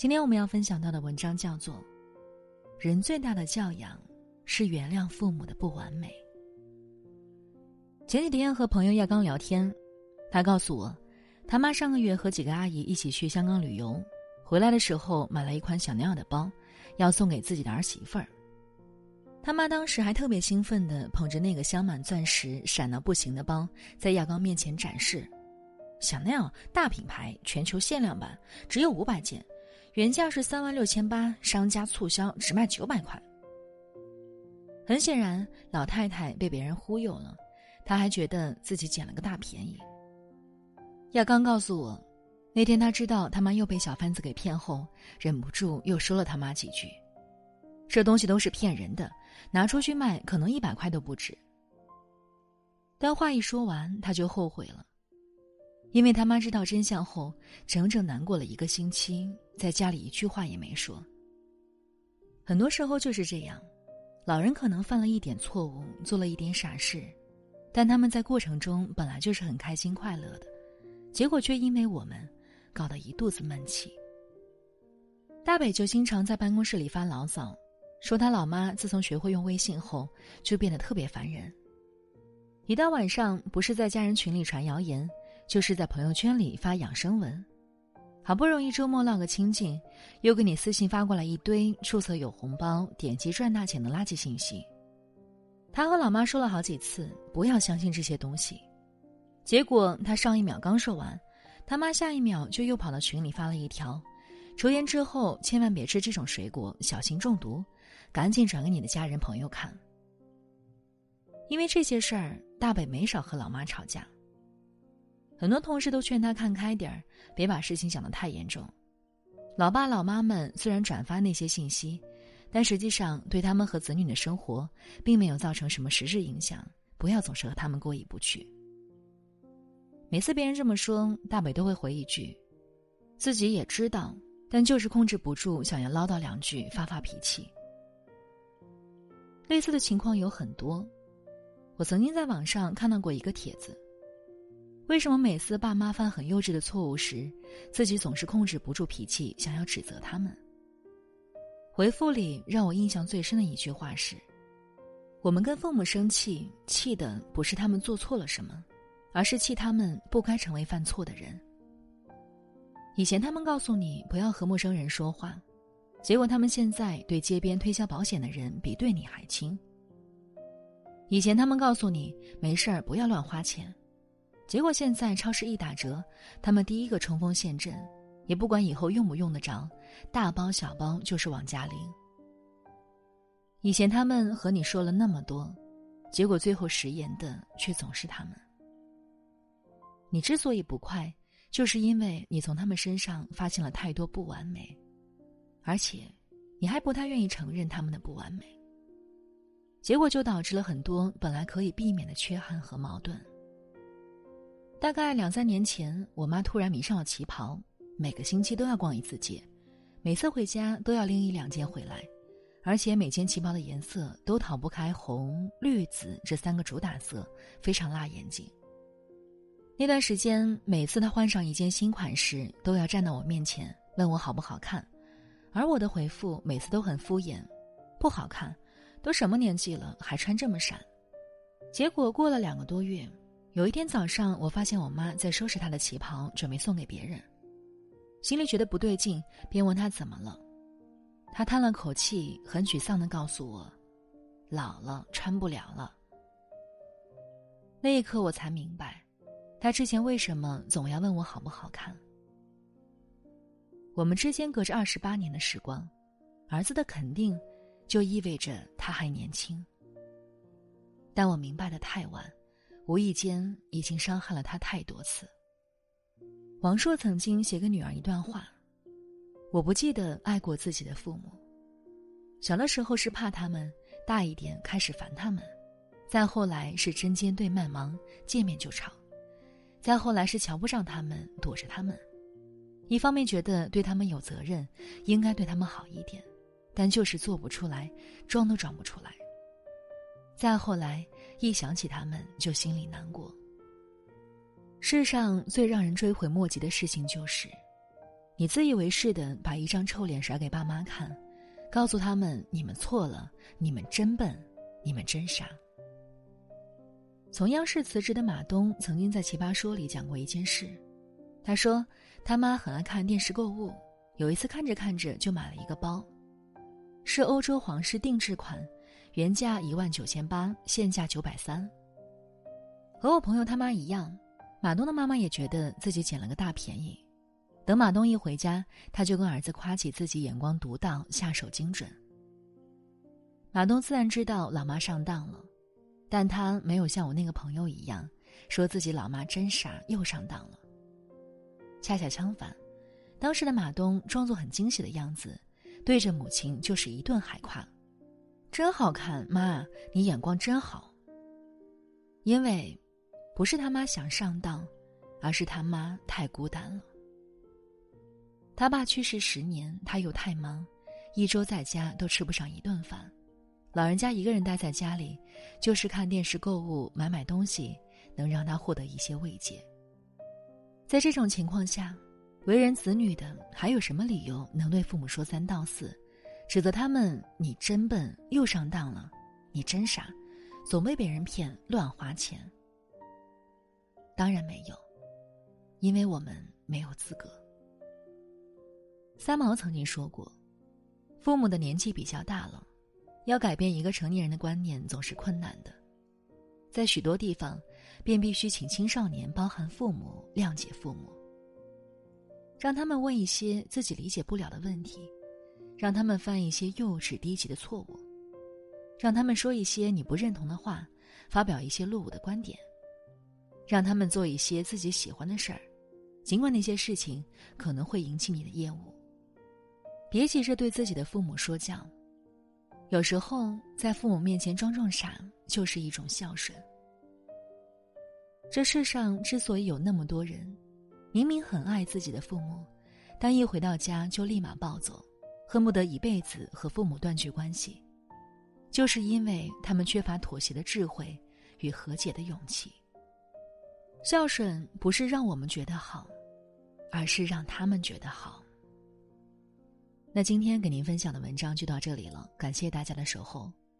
今天我们要分享到的文章叫做《人最大的教养是原谅父母的不完美》。前几天和朋友亚刚聊天，他告诉我，他妈上个月和几个阿姨一起去香港旅游，回来的时候买了一款小鸟的包，要送给自己的儿媳妇儿。他妈当时还特别兴奋的捧着那个镶满钻石、闪到不行的包，在亚刚面前展示，小鸟大品牌，全球限量版，只有五百件。原价是三万六千八，商家促销只卖九百块。很显然，老太太被别人忽悠了，她还觉得自己捡了个大便宜。亚刚告诉我，那天他知道他妈又被小贩子给骗后，忍不住又说了他妈几句：“这东西都是骗人的，拿出去卖可能一百块都不止。”但话一说完，他就后悔了。因为他妈知道真相后，整整难过了一个星期，在家里一句话也没说。很多时候就是这样，老人可能犯了一点错误，做了一点傻事，但他们在过程中本来就是很开心快乐的，结果却因为我们，搞得一肚子闷气。大北就经常在办公室里发牢骚，说他老妈自从学会用微信后，就变得特别烦人。一到晚上，不是在家人群里传谣言。就是在朋友圈里发养生文，好不容易周末闹个清静，又给你私信发过来一堆注册有红包、点击赚大钱的垃圾信息。他和老妈说了好几次不要相信这些东西，结果他上一秒刚说完，他妈下一秒就又跑到群里发了一条：抽烟之后千万别吃这种水果，小心中毒，赶紧转给你的家人朋友看。因为这些事儿，大北没少和老妈吵架。很多同事都劝他看开点儿，别把事情想得太严重。老爸老妈们虽然转发那些信息，但实际上对他们和子女的生活并没有造成什么实质影响。不要总是和他们过意不去。每次别人这么说，大北都会回一句：“自己也知道，但就是控制不住想要唠叨两句，发发脾气。”类似的情况有很多。我曾经在网上看到过一个帖子。为什么每次爸妈犯很幼稚的错误时，自己总是控制不住脾气，想要指责他们？回复里让我印象最深的一句话是：“我们跟父母生气，气的不是他们做错了什么，而是气他们不该成为犯错的人。以前他们告诉你不要和陌生人说话，结果他们现在对街边推销保险的人比对你还亲。以前他们告诉你没事儿不要乱花钱。”结果现在超市一打折，他们第一个冲锋陷阵，也不管以后用不用得着，大包小包就是往家领。以前他们和你说了那么多，结果最后食言的却总是他们。你之所以不快，就是因为你从他们身上发现了太多不完美，而且你还不太愿意承认他们的不完美，结果就导致了很多本来可以避免的缺憾和矛盾。大概两三年前，我妈突然迷上了旗袍，每个星期都要逛一次街，每次回家都要拎一两件回来，而且每件旗袍的颜色都逃不开红、绿、紫这三个主打色，非常辣眼睛。那段时间，每次她换上一件新款时，都要站到我面前问我好不好看，而我的回复每次都很敷衍，不好看，都什么年纪了还穿这么闪。结果过了两个多月。有一天早上，我发现我妈在收拾她的旗袍，准备送给别人，心里觉得不对劲，便问她怎么了。她叹了口气，很沮丧的告诉我：“老了，穿不了了。”那一刻，我才明白，她之前为什么总要问我好不好看。我们之间隔着二十八年的时光，儿子的肯定，就意味着他还年轻。但我明白的太晚。无意间已经伤害了他太多次。王朔曾经写给女儿一段话：“我不记得爱过自己的父母，小的时候是怕他们，大一点开始烦他们，再后来是针尖对麦芒，见面就吵，再后来是瞧不上他们，躲着他们。一方面觉得对他们有责任，应该对他们好一点，但就是做不出来，装都装不出来。再后来。”一想起他们，就心里难过。世上最让人追悔莫及的事情，就是你自以为是的把一张臭脸甩给爸妈看，告诉他们你们错了，你们真笨，你们真傻。从央视辞职的马东曾经在《奇葩说》里讲过一件事，他说他妈很爱看电视购物，有一次看着看着就买了一个包，是欧洲皇室定制款，原价一万九千八，现价九百三。和我朋友他妈一样，马东的妈妈也觉得自己捡了个大便宜。等马东一回家，他就跟儿子夸起自己眼光独到，下手精准。马东自然知道老妈上当了。但他没有像我那个朋友一样，说自己老妈真傻又上当了。恰恰相反，当时的马东装作很惊喜的样子，对着母亲就是一顿海夸：“真好看，妈，你眼光真好。”因为，不是他妈想上当，而是他妈太孤单了。他爸去世十年，他又太忙，一周在家都吃不上一顿饭。老人家一个人待在家里，就是看电视、购物、买买东西，能让他获得一些慰藉。在这种情况下，为人子女的还有什么理由能对父母说三道四，指责他们“你真笨，又上当了，你真傻，总被别人骗，乱花钱”？当然没有，因为我们没有资格。三毛曾经说过：“父母的年纪比较大了。”要改变一个成年人的观念总是困难的，在许多地方，便必须请青少年，包含父母，谅解父母，让他们问一些自己理解不了的问题，让他们犯一些幼稚低级的错误，让他们说一些你不认同的话，发表一些落伍的观点，让他们做一些自己喜欢的事儿，尽管那些事情可能会引起你的厌恶。别急着对自己的父母说教。有时候，在父母面前装装傻，就是一种孝顺。这世上之所以有那么多人，明明很爱自己的父母，但一回到家就立马暴走，恨不得一辈子和父母断绝关系，就是因为他们缺乏妥协的智慧与和解的勇气。孝顺不是让我们觉得好，而是让他们觉得好。那今天给您分享的文章就到这里了，感谢大家的守候。